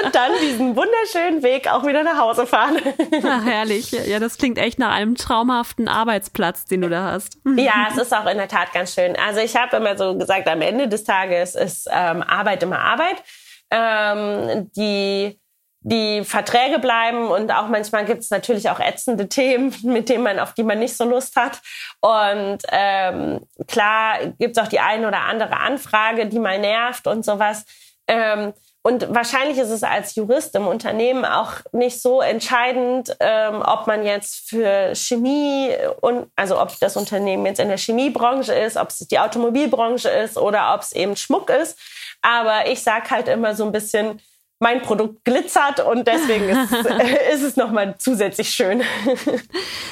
und dann diesen wunderschönen Weg auch wieder nach Hause fahren. Ach, herrlich. Ja, das klingt echt nach einem traumhaften Arbeitsplatz, den du da hast. Ja, es ist auch in der Tat ganz schön. Also ich habe immer so gesagt, am Ende des Tages ist ähm, Arbeit immer Arbeit. Ähm, die die Verträge bleiben und auch manchmal gibt es natürlich auch ätzende Themen, mit denen man auf die man nicht so Lust hat. Und ähm, klar gibt es auch die eine oder andere Anfrage, die mal nervt und sowas. Ähm, und wahrscheinlich ist es als Jurist im Unternehmen auch nicht so entscheidend, ähm, ob man jetzt für Chemie und also ob das Unternehmen jetzt in der Chemiebranche ist, ob es die Automobilbranche ist oder ob es eben Schmuck ist. Aber ich sag halt immer so ein bisschen, mein Produkt glitzert und deswegen ist, ist es nochmal zusätzlich schön.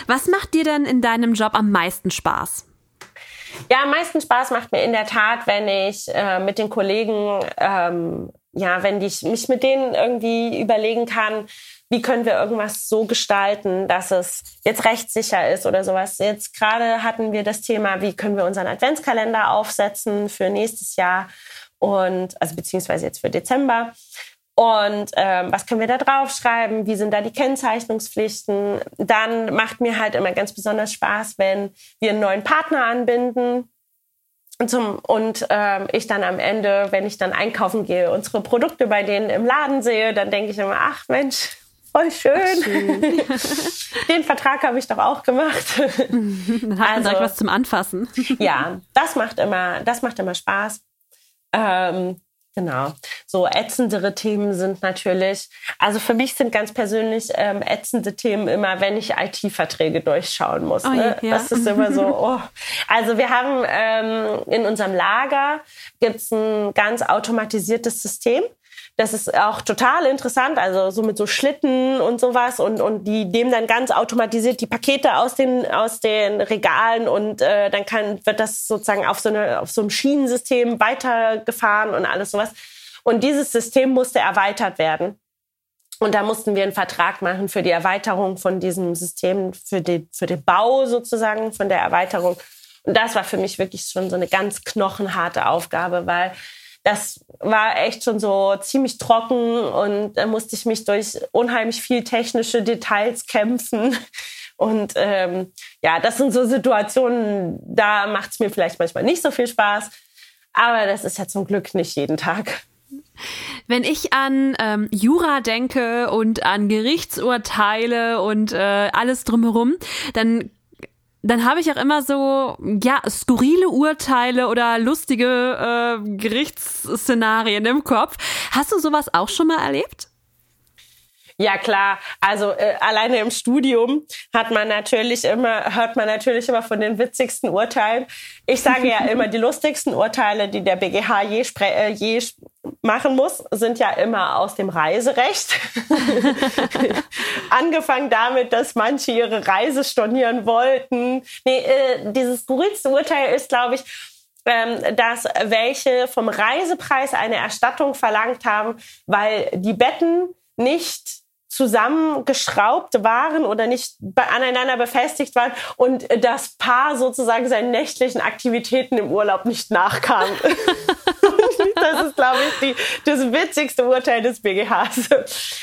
Was macht dir denn in deinem Job am meisten Spaß? Ja, am meisten Spaß macht mir in der Tat, wenn ich äh, mit den Kollegen, ähm, ja, wenn ich mich mit denen irgendwie überlegen kann, wie können wir irgendwas so gestalten, dass es jetzt rechtssicher ist oder sowas. Jetzt gerade hatten wir das Thema, wie können wir unseren Adventskalender aufsetzen für nächstes Jahr und also beziehungsweise jetzt für Dezember. Und ähm, was können wir da draufschreiben? Wie sind da die Kennzeichnungspflichten? Dann macht mir halt immer ganz besonders Spaß, wenn wir einen neuen Partner anbinden. Zum, und ähm, ich dann am Ende, wenn ich dann einkaufen gehe, unsere Produkte bei denen im Laden sehe, dann denke ich immer, ach Mensch, voll schön. schön. Den Vertrag habe ich doch auch gemacht. dann hat man also, was zum Anfassen. ja, das macht immer, das macht immer Spaß. Ähm, Genau. So ätzendere Themen sind natürlich, also für mich sind ganz persönlich ähm, ätzende Themen immer, wenn ich IT-Verträge durchschauen muss. Oh, ne? ja. Das ist immer so, oh. Also wir haben ähm, in unserem Lager gibt's ein ganz automatisiertes System. Das ist auch total interessant, also so mit so Schlitten und sowas und, und die nehmen dann ganz automatisiert die Pakete aus den, aus den Regalen und äh, dann kann, wird das sozusagen auf so, eine, auf so einem Schienensystem weitergefahren und alles sowas. Und dieses System musste erweitert werden. Und da mussten wir einen Vertrag machen für die Erweiterung von diesem System, für, die, für den Bau sozusagen von der Erweiterung. Und das war für mich wirklich schon so eine ganz knochenharte Aufgabe, weil das war echt schon so ziemlich trocken und da musste ich mich durch unheimlich viel technische Details kämpfen. Und ähm, ja, das sind so Situationen, da macht es mir vielleicht manchmal nicht so viel Spaß. Aber das ist ja zum Glück nicht jeden Tag. Wenn ich an ähm, Jura denke und an Gerichtsurteile und äh, alles drumherum, dann dann habe ich auch immer so, ja, skurrile Urteile oder lustige äh, Gerichtsszenarien im Kopf. Hast du sowas auch schon mal erlebt? Ja klar, also äh, alleine im Studium hat man natürlich immer hört man natürlich immer von den witzigsten Urteilen. Ich sage ja immer die lustigsten Urteile, die der BGH je, äh, je machen muss, sind ja immer aus dem Reiserecht. Angefangen damit, dass manche ihre Reise stornieren wollten. Nee, äh, dieses skurrilste Urteil ist, glaube ich, ähm, dass welche vom Reisepreis eine Erstattung verlangt haben, weil die Betten nicht zusammengeschraubt waren oder nicht aneinander befestigt waren und das Paar sozusagen seinen nächtlichen Aktivitäten im Urlaub nicht nachkam. das ist, glaube ich, die, das witzigste Urteil des BGHs.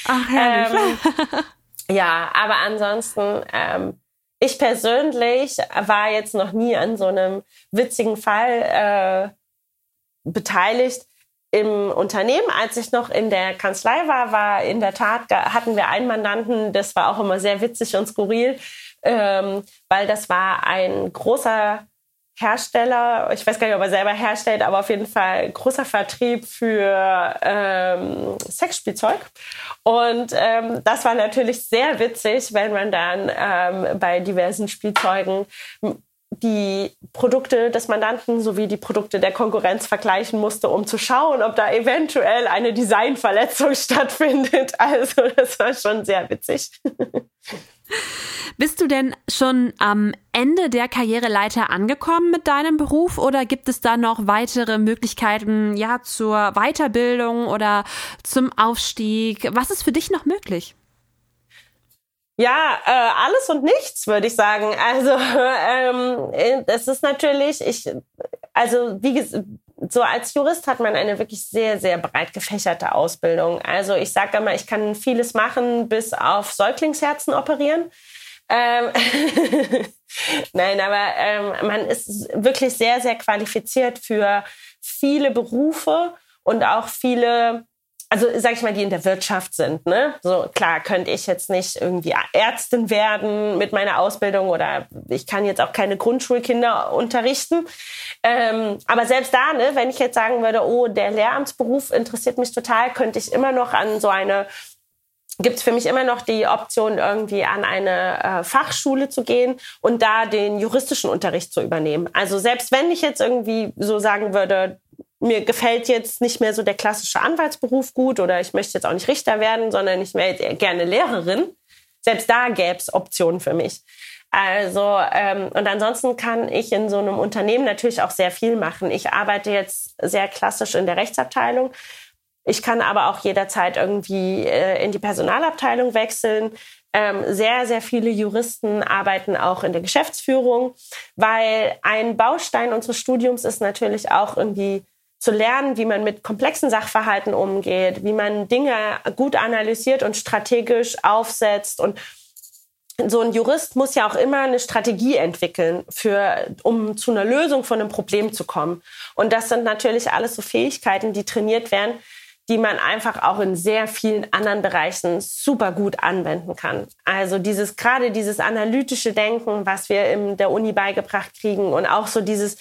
Ach, herrlich. Ähm, ja, aber ansonsten, ähm, ich persönlich war jetzt noch nie an so einem witzigen Fall äh, beteiligt im Unternehmen, als ich noch in der Kanzlei war, war in der Tat, hatten wir einen Mandanten, das war auch immer sehr witzig und skurril, ähm, weil das war ein großer Hersteller, ich weiß gar nicht, ob er selber herstellt, aber auf jeden Fall großer Vertrieb für ähm, Sexspielzeug. Und ähm, das war natürlich sehr witzig, wenn man dann ähm, bei diversen Spielzeugen die Produkte des Mandanten sowie die Produkte der Konkurrenz vergleichen musste, um zu schauen, ob da eventuell eine Designverletzung stattfindet. Also das war schon sehr witzig. Bist du denn schon am Ende der Karriereleiter angekommen mit deinem Beruf oder gibt es da noch weitere Möglichkeiten, ja, zur Weiterbildung oder zum Aufstieg? Was ist für dich noch möglich? Ja, äh, alles und nichts, würde ich sagen. Also ähm, es ist natürlich, ich, also wie so als Jurist hat man eine wirklich sehr, sehr breit gefächerte Ausbildung. Also ich sage immer, ich kann vieles machen, bis auf Säuglingsherzen operieren. Ähm Nein, aber ähm, man ist wirklich sehr, sehr qualifiziert für viele Berufe und auch viele also sag ich mal, die in der Wirtschaft sind. Ne? So klar könnte ich jetzt nicht irgendwie Ärztin werden mit meiner Ausbildung oder ich kann jetzt auch keine Grundschulkinder unterrichten. Ähm, aber selbst da, ne, wenn ich jetzt sagen würde, oh, der Lehramtsberuf interessiert mich total, könnte ich immer noch an so eine gibt es für mich immer noch die Option, irgendwie an eine äh, Fachschule zu gehen und da den juristischen Unterricht zu übernehmen. Also selbst wenn ich jetzt irgendwie so sagen würde, mir gefällt jetzt nicht mehr so der klassische Anwaltsberuf gut oder ich möchte jetzt auch nicht Richter werden, sondern ich wäre gerne Lehrerin. Selbst da gäbe es Optionen für mich. Also, ähm, und ansonsten kann ich in so einem Unternehmen natürlich auch sehr viel machen. Ich arbeite jetzt sehr klassisch in der Rechtsabteilung. Ich kann aber auch jederzeit irgendwie äh, in die Personalabteilung wechseln. Ähm, sehr, sehr viele Juristen arbeiten auch in der Geschäftsführung, weil ein Baustein unseres Studiums ist natürlich auch irgendwie zu lernen, wie man mit komplexen Sachverhalten umgeht, wie man Dinge gut analysiert und strategisch aufsetzt. Und so ein Jurist muss ja auch immer eine Strategie entwickeln, für, um zu einer Lösung von einem Problem zu kommen. Und das sind natürlich alles so Fähigkeiten, die trainiert werden, die man einfach auch in sehr vielen anderen Bereichen super gut anwenden kann. Also dieses, gerade dieses analytische Denken, was wir in der Uni beigebracht kriegen und auch so dieses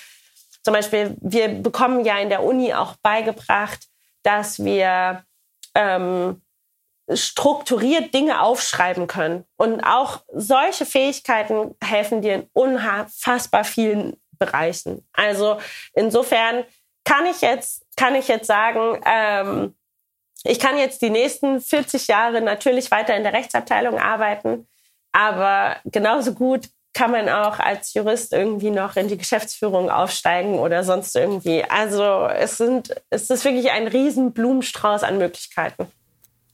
zum Beispiel, wir bekommen ja in der Uni auch beigebracht, dass wir ähm, strukturiert Dinge aufschreiben können. Und auch solche Fähigkeiten helfen dir in unfassbar vielen Bereichen. Also insofern kann ich jetzt, kann ich jetzt sagen, ähm, ich kann jetzt die nächsten 40 Jahre natürlich weiter in der Rechtsabteilung arbeiten, aber genauso gut kann man auch als Jurist irgendwie noch in die Geschäftsführung aufsteigen oder sonst irgendwie. Also es sind, es ist wirklich ein riesen Blumenstrauß an Möglichkeiten.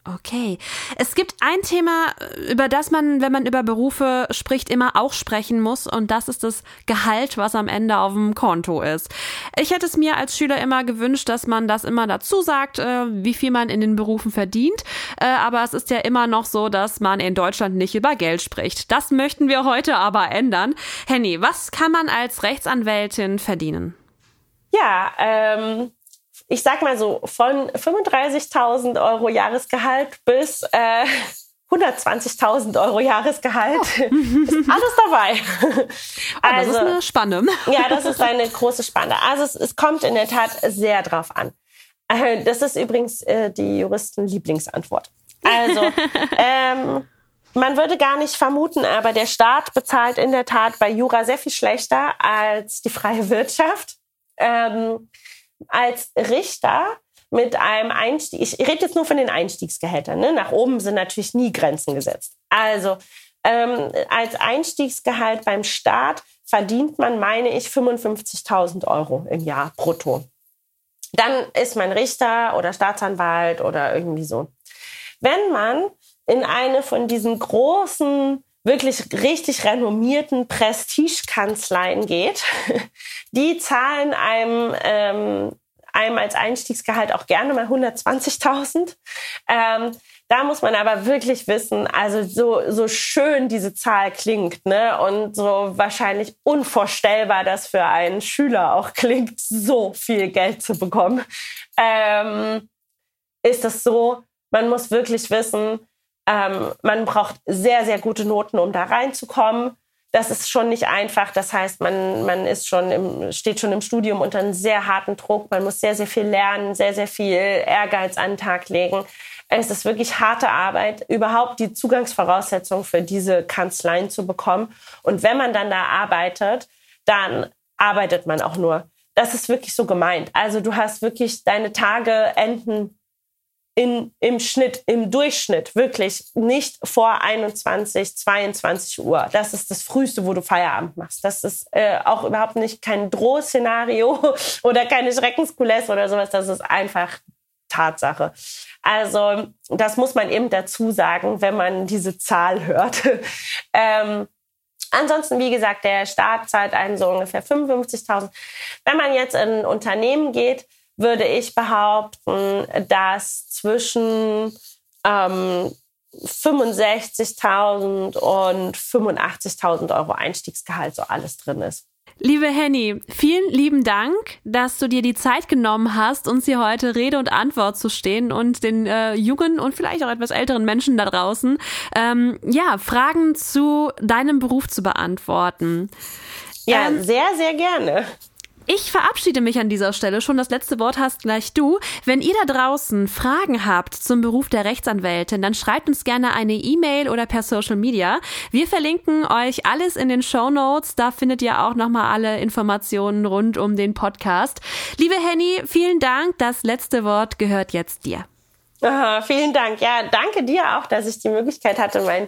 Okay. Es gibt ein Thema, über das man, wenn man über Berufe spricht, immer auch sprechen muss. Und das ist das Gehalt, was am Ende auf dem Konto ist. Ich hätte es mir als Schüler immer gewünscht, dass man das immer dazu sagt, äh, wie viel man in den Berufen verdient. Äh, aber es ist ja immer noch so, dass man in Deutschland nicht über Geld spricht. Das möchten wir heute aber ändern. Henny, was kann man als Rechtsanwältin verdienen? Ja, ähm, ich sag mal so, von 35.000 Euro Jahresgehalt bis äh, 120.000 Euro Jahresgehalt. Oh. ist alles dabei. also, das ist also, eine Spanne. ja, das ist eine große Spanne. Also es, es kommt in der Tat sehr drauf an. Äh, das ist übrigens äh, die Juristen-Lieblingsantwort. Also, ähm, man würde gar nicht vermuten, aber der Staat bezahlt in der Tat bei Jura sehr viel schlechter als die freie Wirtschaft. Ähm, als Richter mit einem Einstieg, ich rede jetzt nur von den Einstiegsgehältern, ne? nach oben sind natürlich nie Grenzen gesetzt. Also ähm, als Einstiegsgehalt beim Staat verdient man, meine ich, 55.000 Euro im Jahr brutto. Dann ist man Richter oder Staatsanwalt oder irgendwie so. Wenn man in eine von diesen großen wirklich richtig renommierten Prestigekanzleien geht, die zahlen einem, ähm, einem als Einstiegsgehalt auch gerne mal 120.000. Ähm, da muss man aber wirklich wissen, also so, so schön diese Zahl klingt, ne, und so wahrscheinlich unvorstellbar das für einen Schüler auch klingt, so viel Geld zu bekommen, ähm, ist es so, man muss wirklich wissen, ähm, man braucht sehr, sehr gute Noten, um da reinzukommen. Das ist schon nicht einfach. Das heißt, man, man ist schon im, steht schon im Studium unter einem sehr harten Druck. Man muss sehr, sehr viel lernen, sehr, sehr viel Ehrgeiz an den Tag legen. Es ist wirklich harte Arbeit, überhaupt die Zugangsvoraussetzung für diese Kanzleien zu bekommen. Und wenn man dann da arbeitet, dann arbeitet man auch nur. Das ist wirklich so gemeint. Also du hast wirklich deine Tage enden in, im Schnitt, im Durchschnitt wirklich nicht vor 21, 22 Uhr. Das ist das Früheste, wo du Feierabend machst. Das ist äh, auch überhaupt nicht kein Drohszenario oder keine Schreckenskulisse oder sowas. Das ist einfach Tatsache. Also das muss man eben dazu sagen, wenn man diese Zahl hört. ähm, Ansonsten, wie gesagt, der Staat zahlt einen so ungefähr 55.000. Wenn man jetzt in ein Unternehmen geht, würde ich behaupten, dass zwischen ähm, 65.000 und 85.000 Euro Einstiegsgehalt so alles drin ist. Liebe Henny, vielen lieben Dank, dass du dir die Zeit genommen hast, uns hier heute Rede und Antwort zu stehen und den äh, jungen und vielleicht auch etwas älteren Menschen da draußen ähm, ja Fragen zu deinem Beruf zu beantworten. Ja, ähm, sehr, sehr gerne. Ich verabschiede mich an dieser Stelle schon. Das letzte Wort hast gleich du. Wenn ihr da draußen Fragen habt zum Beruf der Rechtsanwältin, dann schreibt uns gerne eine E-Mail oder per Social Media. Wir verlinken euch alles in den Show Notes. Da findet ihr auch nochmal alle Informationen rund um den Podcast. Liebe Henny, vielen Dank. Das letzte Wort gehört jetzt dir. Aha, vielen Dank. Ja, danke dir auch, dass ich die Möglichkeit hatte, mein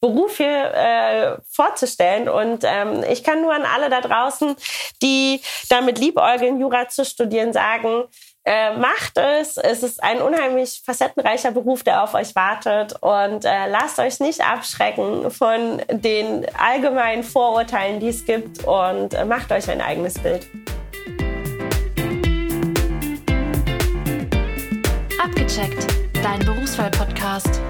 Beruf hier äh, vorzustellen. Und ähm, ich kann nur an alle da draußen, die damit liebäugeln, Jura zu studieren, sagen, äh, macht es. Es ist ein unheimlich facettenreicher Beruf, der auf euch wartet. Und äh, lasst euch nicht abschrecken von den allgemeinen Vorurteilen, die es gibt. Und äh, macht euch ein eigenes Bild. Abgecheckt, dein Berufswahl-Podcast.